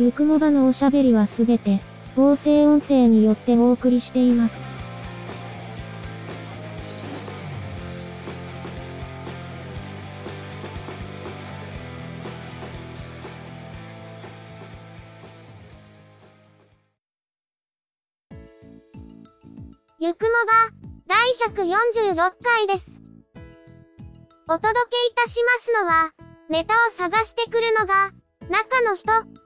ゆくもばのおしゃべりはすべて、合成音声によってお送りしています。ゆくもば、第146回です。お届けいたしますのは、ネタを探してくるのが、中の人。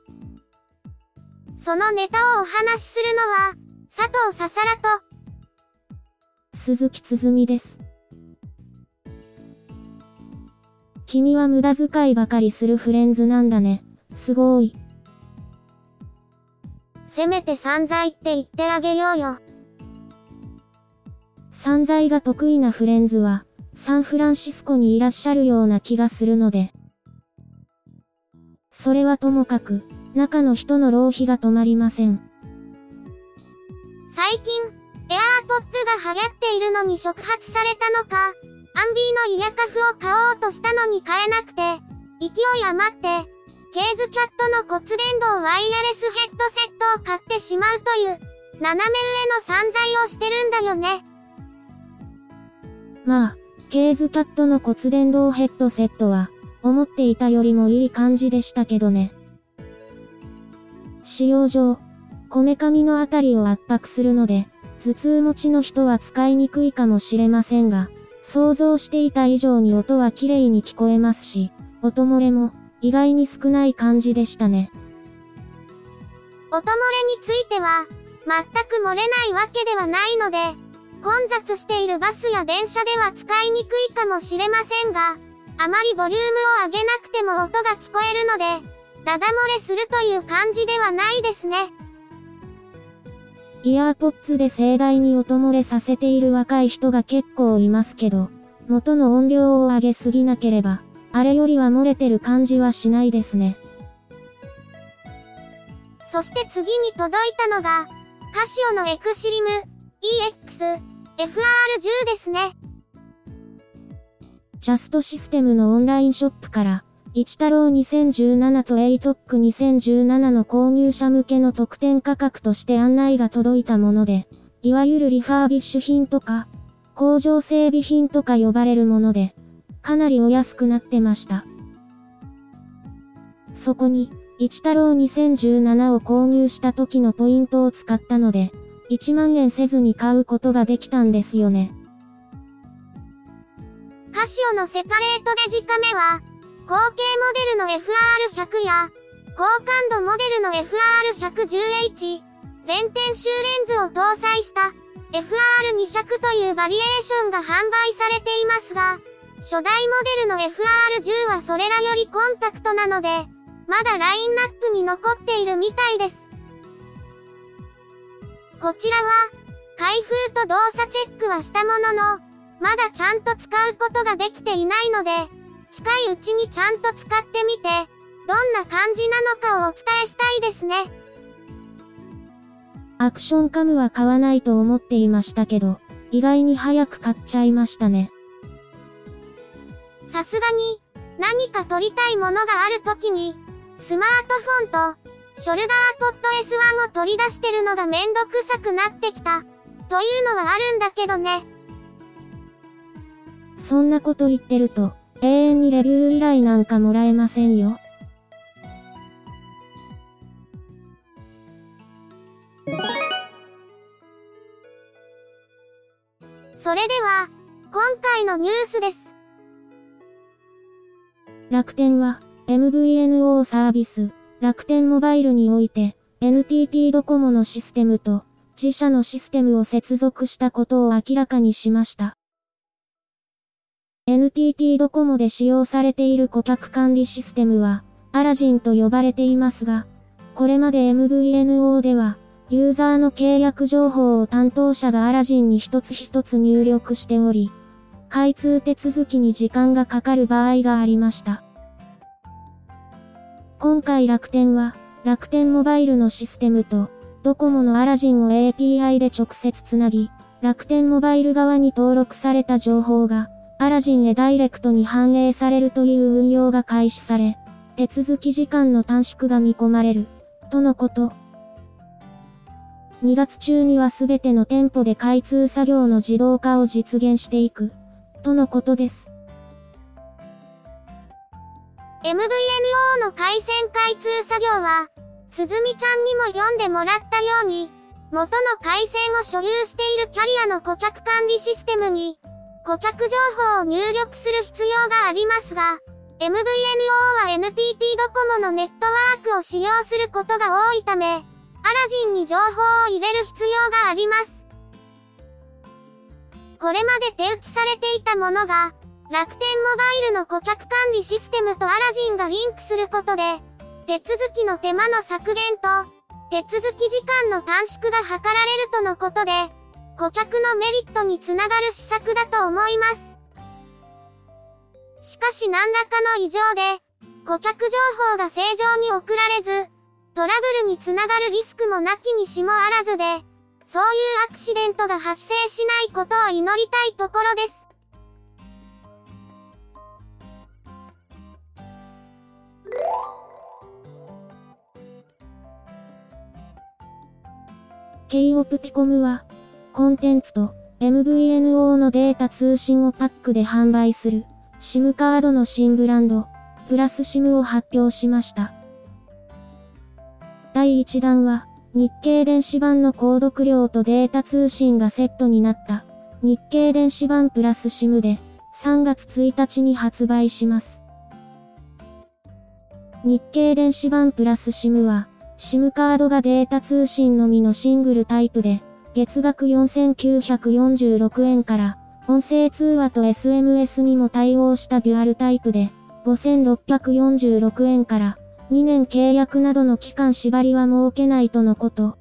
そのネタをお話しするのは、佐藤ささらと、鈴木つづみです。君は無駄遣いばかりするフレンズなんだね。すごい。せめて散財って言ってあげようよ。散財が得意なフレンズは、サンフランシスコにいらっしゃるような気がするので。それはともかく、中の人の浪費が止まりません。最近、エアーポッツが流行っているのに触発されたのか、アンビーのイヤカフを買おうとしたのに買えなくて、勢い余って、ケーズキャットの骨伝導ワイヤレスヘッドセットを買ってしまうという、斜め上の散財をしてるんだよね。まあ、ケーズキャットの骨伝導ヘッドセットは、思っていたよりもいい感じでしたけどね。使用上、こめかみのあたりを圧迫するので、頭痛持ちの人は使いにくいかもしれませんが、想像していた以上に音は綺麗に聞こえますし、音漏れも意外に少ない感じでしたね。音漏れについては、全く漏れないわけではないので、混雑しているバスや電車では使いにくいかもしれませんが、あまりボリュームを上げなくても音が聞こえるので、ダダ漏れするという感じではないですね。イヤーポッツで盛大に音漏れさせている若い人が結構いますけど、元の音量を上げすぎなければ、あれよりは漏れてる感じはしないですね。そして次に届いたのが、カシオのエクシリム EX FR10 ですね。ジャストシステムのオンラインショップから、一太郎2017と ATOC2017 の購入者向けの特典価格として案内が届いたもので、いわゆるリファービッシュ品とか、工場整備品とか呼ばれるもので、かなりお安くなってました。そこに、一太郎2017を購入した時のポイントを使ったので、1万円せずに買うことができたんですよね。カシオのセパレートデジカメは、後継モデルの FR100 や、高感度モデルの FR110H、全天周レンズを搭載した FR200 というバリエーションが販売されていますが、初代モデルの FR10 はそれらよりコンパクトなので、まだラインナップに残っているみたいです。こちらは、開封と動作チェックはしたものの、まだちゃんと使うことができていないので、近いうちにちゃんと使ってみて、どんな感じなのかをお伝えしたいですね。アクションカムは買わないと思っていましたけど、意外に早く買っちゃいましたね。さすがに、何か撮りたいものがあるときに、スマートフォンとショルダーポット S1 を取り出してるのがめんどくさくなってきた。というのはあるんだけどね。そんなこと言ってると、永遠にレビュー依頼なんかもらえませんよ。それでは、今回のニュースです。楽天は、MVNO サービス、楽天モバイルにおいて、NTT ドコモのシステムと、自社のシステムを接続したことを明らかにしました。NTT ドコモで使用されている顧客管理システムは、アラジンと呼ばれていますが、これまで MVNO では、ユーザーの契約情報を担当者がアラジンに一つ一つ入力しており、開通手続きに時間がかかる場合がありました。今回楽天は、楽天モバイルのシステムと、ドコモのアラジンを API で直接つなぎ、楽天モバイル側に登録された情報が、アラジンへダイレクトに反映されるという運用が開始され、手続き時間の短縮が見込まれる、とのこと。2月中にはすべての店舗で開通作業の自動化を実現していく、とのことです。MVNO の回線開通作業は、つづみちゃんにも読んでもらったように、元の回線を所有しているキャリアの顧客管理システムに、顧客情報を入力する必要がありますが、MVNO は NTT ドコモのネットワークを使用することが多いため、アラジンに情報を入れる必要があります。これまで手打ちされていたものが、楽天モバイルの顧客管理システムとアラジンがリンクすることで、手続きの手間の削減と、手続き時間の短縮が図られるとのことで、顧客のメリットにつながる施策だと思います。しかし何らかの異常で、顧客情報が正常に送られず、トラブルにつながるリスクもなきにしもあらずで、そういうアクシデントが発生しないことを祈りたいところです。K オプティコムは、コンテンツと MVNO のデータ通信をパックで販売する SIM カードの新ブランド、プラス SIM を発表しました。第1弾は、日経電子版の購読料とデータ通信がセットになった日経電子版プラス SIM で3月1日に発売します。日経電子版プラス SIM は SIM カードがデータ通信のみのシングルタイプで月額4946円から音声通話と SMS にも対応したデュアルタイプで5646円から2年契約などの期間縛りは設けないとのこと。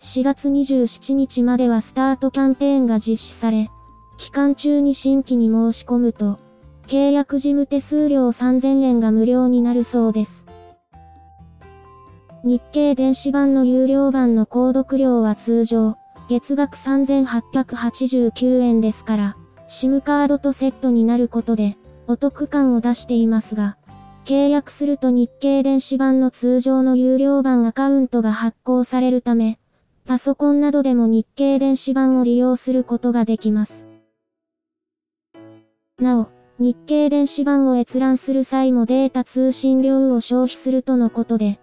4月27日まではスタートキャンペーンが実施され、期間中に新規に申し込むと、契約事務手数料3000円が無料になるそうです。日経電子版の有料版の購読料は通常、月額3889円ですから、SIM カードとセットになることで、お得感を出していますが、契約すると日経電子版の通常の有料版アカウントが発行されるため、パソコンなどでも日経電子版を利用することができます。なお、日経電子版を閲覧する際もデータ通信量を消費するとのことで、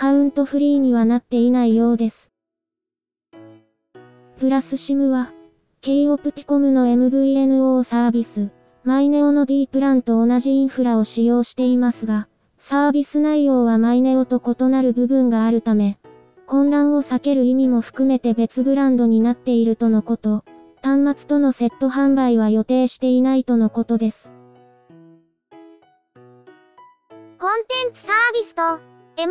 カウントフリーにはなっていないようです。プラス SIM は、K オプティコムの MVNO サービス、マイネオの D プランと同じインフラを使用していますが、サービス内容はマイネオと異なる部分があるため、混乱を避ける意味も含めて別ブランドになっているとのこと、端末とのセット販売は予定していないとのことです。コンテンツサービスと MVNO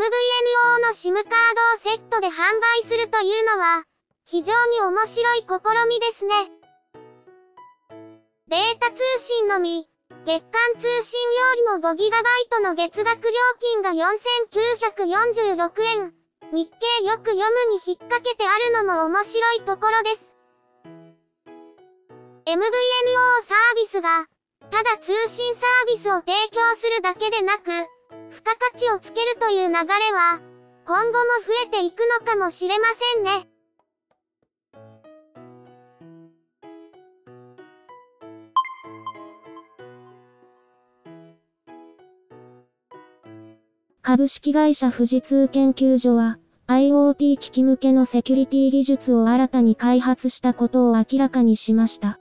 の SIM カードをセットで販売するというのは、非常に面白い試みですね。データ通信のみ、月間通信よりも 5GB の月額料金が4946円。日経よく読むに引っ掛けてあるのも面白いところです。MVNO サービスが、ただ通信サービスを提供するだけでなく、付加価値をつけるという流れは、今後も増えていくのかもしれませんね。株式会社富士通研究所は、IoT 機器向けのセキュリティ技術を新たに開発したことを明らかにしました。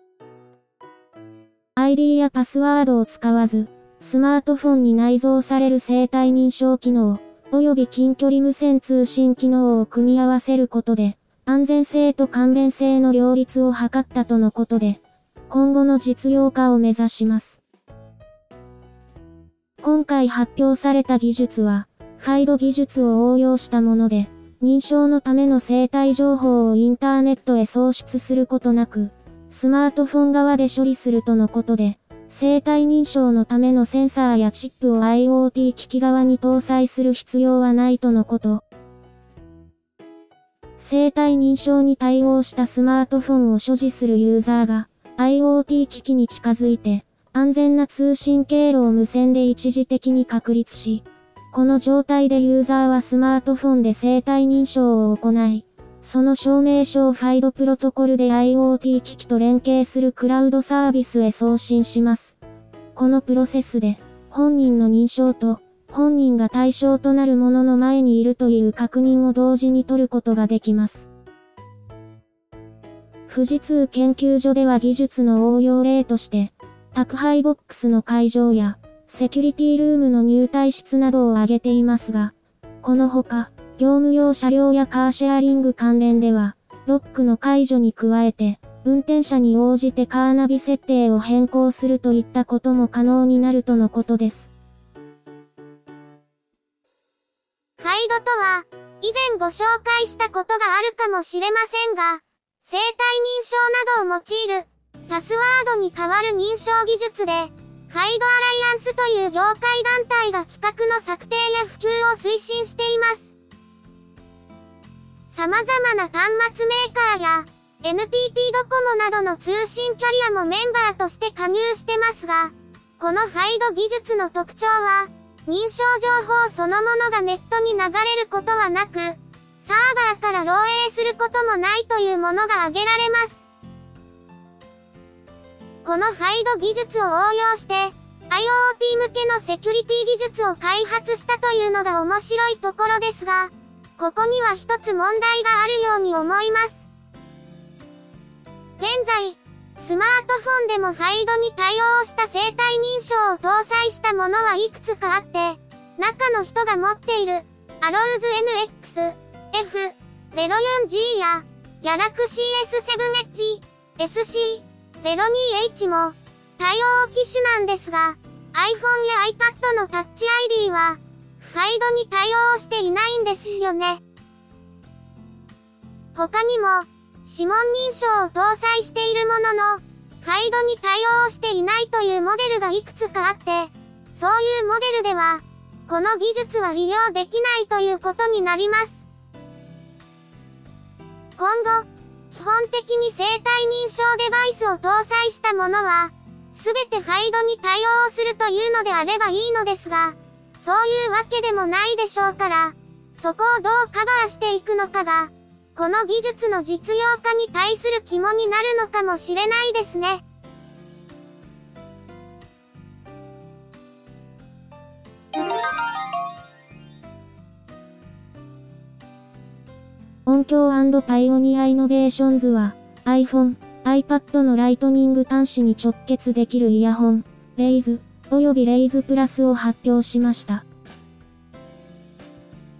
ID やパスワードを使わず、スマートフォンに内蔵される生体認証機能、及び近距離無線通信機能を組み合わせることで、安全性と簡便性の両立を図ったとのことで、今後の実用化を目指します。今今回発表された技術は、ファイド技術を応用したもので、認証のための生体情報をインターネットへ送出することなく、スマートフォン側で処理するとのことで、生体認証のためのセンサーやチップを IoT 機器側に搭載する必要はないとのこと。生体認証に対応したスマートフォンを所持するユーザーが IoT 機器に近づいて安全な通信経路を無線で一時的に確立し、この状態でユーザーはスマートフォンで生体認証を行い、その証明書をファイドプロトコルで IoT 機器と連携するクラウドサービスへ送信します。このプロセスで、本人の認証と、本人が対象となるものの前にいるという確認を同時に取ることができます。富士通研究所では技術の応用例として、宅配ボックスの会場や、セキュリティルームの入退室などを挙げていますが、このほか、業務用車両やカーシェアリング関連では、ロックの解除に加えて、運転者に応じてカーナビ設定を変更するといったことも可能になるとのことです。ハイドとは、以前ご紹介したことがあるかもしれませんが、生体認証などを用いる、パスワードに代わる認証技術で、ハイドアライアンスという業界団体が企画の策定や普及を推進しています。様々な端末メーカーや NTT ドコモなどの通信キャリアもメンバーとして加入してますが、このハイド技術の特徴は、認証情報そのものがネットに流れることはなく、サーバーから漏洩することもないというものが挙げられます。このハイド技術を応用して、IoT 向けのセキュリティ技術を開発したというのが面白いところですが、ここには一つ問題があるように思います。現在、スマートフォンでもハイドに対応した生体認証を搭載したものはいくつかあって、中の人が持っている、アローズ NX、F04G や、ギャラクシー S7H、SC、02H も対応機種なんですが、iPhone や iPad のタッチ ID は、イドに対応していないんですよね。他にも、指紋認証を搭載しているものの、ファイドに対応していないというモデルがいくつかあって、そういうモデルでは、この技術は利用できないということになります。今後、基本的に生体認証デバイスを搭載したものは、すべてファイドに対応するというのであればいいのですが、そういうわけでもないでしょうから、そこをどうカバーしていくのかが、この技術の実用化に対する肝になるのかもしれないですね。オンキヨーパイオニアイノベーションズは iPhone、iPad の Lightning 端子に直結できるイヤホン、 Rayz、および Rayz Plus を発表しました。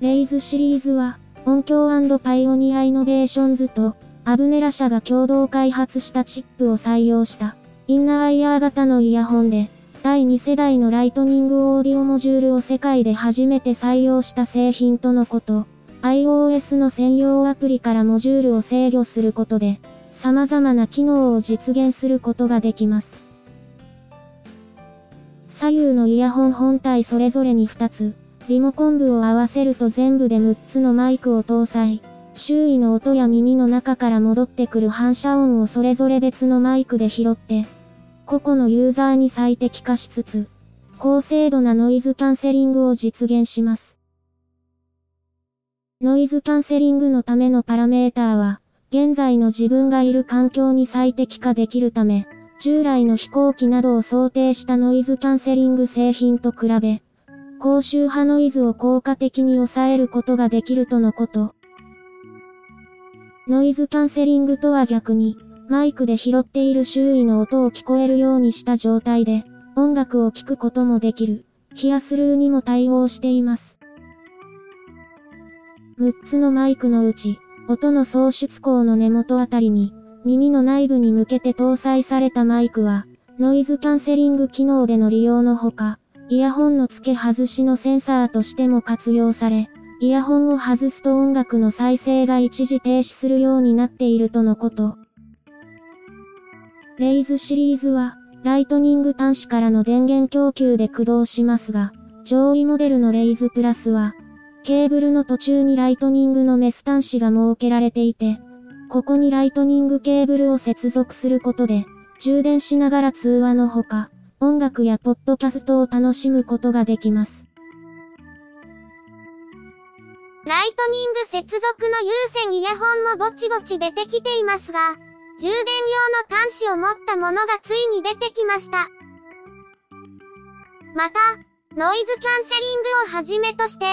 Rayz シリーズはオンキヨーパイオニアイノベーションズと Avnera 社が共同開発したチップを採用したインナーイヤー型のイヤホンで第2世代の Lightning オーディオモジュールを世界で初めて採用した製品とのこと。iOS の専用アプリからモジュールを制御することで、様々な機能を実現することができます。左右のイヤホン本体それぞれに2つ、リモコン部を合わせると全部で6つのマイクを搭載。周囲の音や耳の中から戻ってくる反射音をそれぞれ別のマイクで拾って、個々のユーザーに最適化しつつ、高精度なノイズキャンセリングを実現します。ノイズキャンセリングのためのパラメーターは、現在の自分がいる環境に最適化できるため、従来の飛行機などを想定したノイズキャンセリング製品と比べ、高周波ノイズを効果的に抑えることができるとのこと。ノイズキャンセリングとは逆に、マイクで拾っている周囲の音を聞こえるようにした状態で、音楽を聴くこともできる、ヒアスルーにも対応しています。6つのマイクのうち、音の送出口の根元あたりに、耳の内部に向けて搭載されたマイクは、ノイズキャンセリング機能での利用のほか、イヤホンの付け外しのセンサーとしても活用され、イヤホンを外すと音楽の再生が一時停止するようになっているとのこと。Rayz シリーズは、 Lightning 端子からの電源供給で駆動しますが、上位モデルの Rayz Plus は、ケーブルの途中に Lightning のメス端子が設けられていて、ここに Lightning ケーブルを接続することで、充電しながら通話のほか、音楽やポッドキャストを楽しむことができます。 Lightning 接続の有線イヤホンもぼちぼち出てきていますが、充電用の端子を持ったものがついに出てきました。また、ノイズキャンセリングをはじめとして、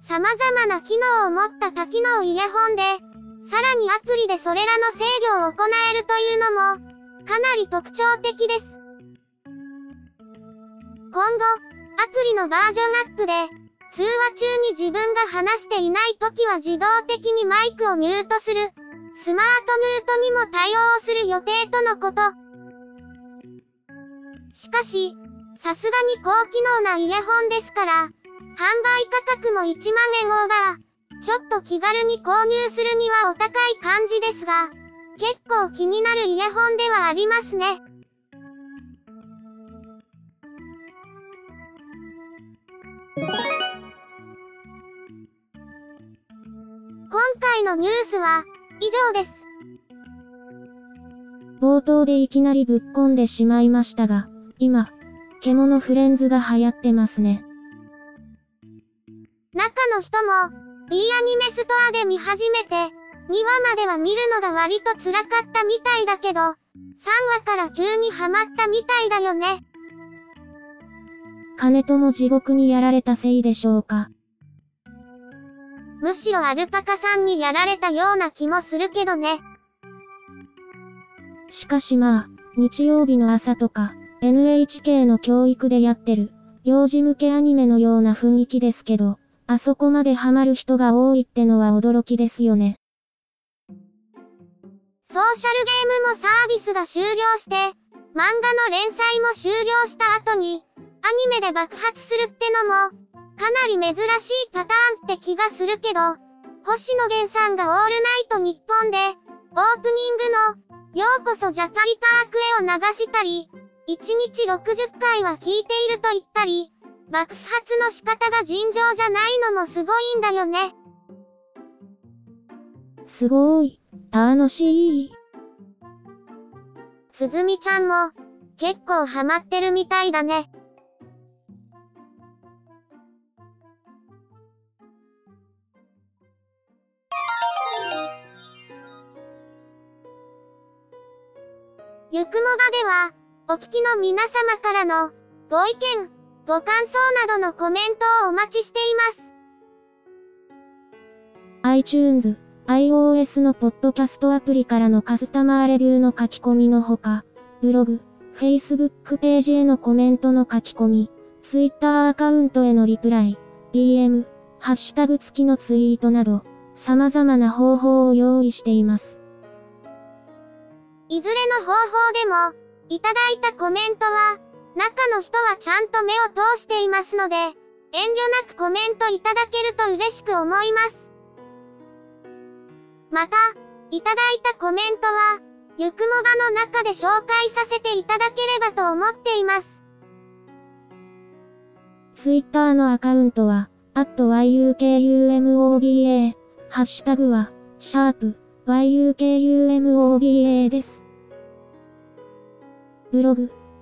様々な機能を持った多機能イヤホンで、さらにアプリでそれらの制御を行えるというのも、かなり特徴的です。今後、アプリのバージョンアップで、通話中に自分が話していない時は自動的にマイクをミュートする、スマートムートにも対応する予定とのこと。しかし、さすがに高機能なイヤホンですから、販売価格も1万円オーバー。ちょっと気軽に購入するにはお高い感じですが、結構気になるイヤホンではありますね。今回のニュースは以上です。冒頭でいきなりぶっこんでしまいましたが、今、獣フレンズが流行ってますね。中の人も、B アニメストアで見始めて、2話までは見るのが割と辛かったみたいだけど、3話から急にハマったみたいだよね。金とも地獄にやられたせいでしょうか。むしろアルパカさんにやられたような気もするけどね。しかしまあ、日曜日の朝とか、NHK の教育でやってる、幼児向けアニメのような雰囲気ですけど、あそこまでハマる人が多いってのは驚きですよね。ソーシャルゲームもサービスが終了して、漫画の連載も終了した後に、アニメで爆発するってのも、かなり珍しいパターンって気がするけど、星野源さんがオールナイト日本で、オープニングの、ようこそジャパリパークへを流したり、1日60回は聞いていると言ったり、爆発の仕方が尋常じゃないのもすごいんだよね。すごい、楽しい。つづみちゃんも、結構ハマってるみたいだね。ゆくもばでは、お聞きの皆様からの、ご意見、ご感想などのコメントをお待ちしています。iTunes、iOS のポッドキャストアプリからのカスタマーレビューの書き込みのほか、ブログ、Facebook ページへのコメントの書き込み、Twitter アカウントへのリプライ、DM、ハッシュタグ付きのツイートなど、様々な方法を用意しています。いずれの方法でも、いただいたコメントは、中の人はちゃんと目を通していますので、遠慮なくコメントいただけると嬉しく思います。また、いただいたコメントは、ゆくもばの中で紹介させていただければと思っています。ツイッターのアカウントは、yukumoba、ハッシュタグは、シャープ yukumoba です。ブログ、